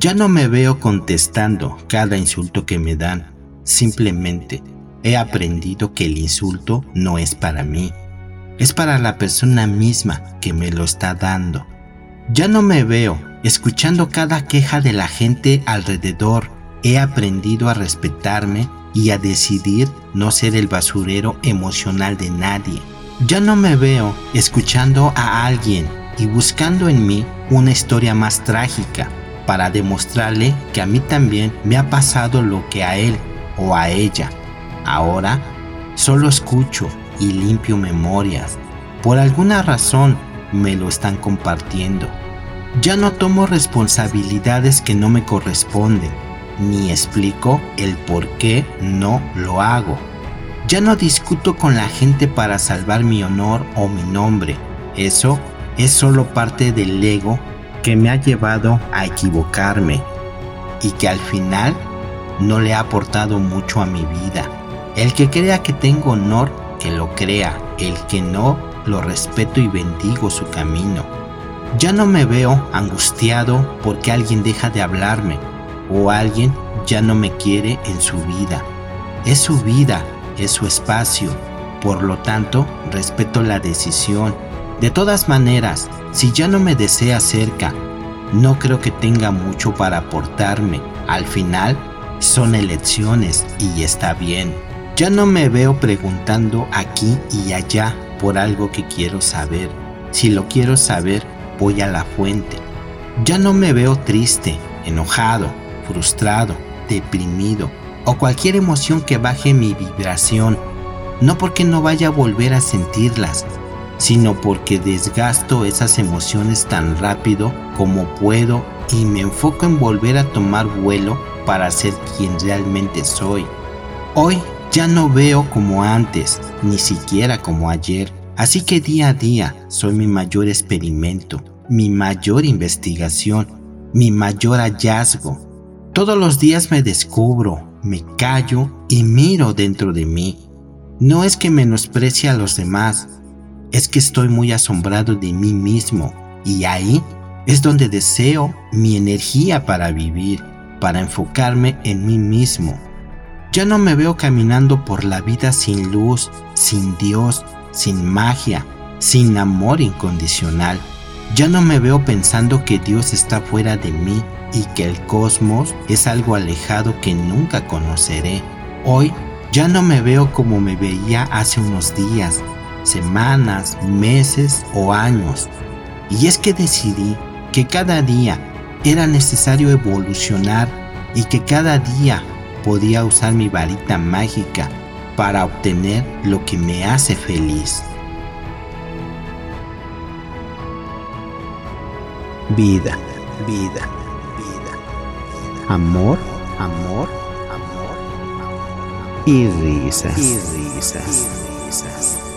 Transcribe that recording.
Ya no me veo contestando cada insulto que me dan. Simplemente he aprendido que el insulto no es para mí. Es para la persona misma que me lo está dando. Ya no me veo escuchando cada queja de la gente alrededor. He aprendido a respetarme y a decidir no ser el basurero emocional de nadie. Ya no me veo escuchando a alguien y buscando en mí una historia más trágica para demostrarle que a mí también me ha pasado lo que a él o a ella. Ahora solo escucho y limpio memorias. Por alguna razón me lo están compartiendo. Ya no tomo responsabilidades que no me corresponden, ni explico el por qué no lo hago. Ya no discuto con la gente para salvar mi honor o mi nombre. Eso es solo parte del ego que me ha llevado a equivocarme y que al final no le ha aportado mucho a mi vida. El que crea que tengo honor, que lo crea. El que no, lo respeto y bendigo su camino. Ya no me veo angustiado porque alguien deja de hablarme o alguien ya no me quiere en su vida. Es su vida, es su espacio. Por lo tanto, respeto la decisión de todas maneras, si ya no me desea cerca, no creo que tenga mucho para aportarme. Al final, son elecciones y está bien. Ya no me veo preguntando aquí y allá por algo que quiero saber. Si lo quiero saber, voy a la fuente. Ya no me veo triste, enojado, frustrado, deprimido o cualquier emoción que baje mi vibración. No porque no vaya a volver a sentirlas, sino porque desgasto esas emociones tan rápido como puedo y me enfoco en volver a tomar vuelo para ser quien realmente soy. Hoy ya no veo como antes, ni siquiera como ayer, así que día a día soy mi mayor experimento, mi mayor investigación, mi mayor hallazgo. Todos los días me descubro, me callo y miro dentro de mí. No es que menosprecie a los demás, es que estoy muy asombrado de mí mismo y ahí es donde deseo mi energía para vivir, para enfocarme en mí mismo. Ya no me veo caminando por la vida sin luz, sin Dios, sin magia, sin amor incondicional. Ya no me veo pensando que Dios está fuera de mí y que el cosmos es algo alejado que nunca conoceré. Hoy ya no me veo como me veía hace unos días, semanas, meses o años. Y es que decidí que cada día era necesario evolucionar y que cada día podía usar mi varita mágica para obtener lo que me hace feliz. Vida, vida, vida. Amor, amor, amor, amor. Y risas. Y risas. Y risas.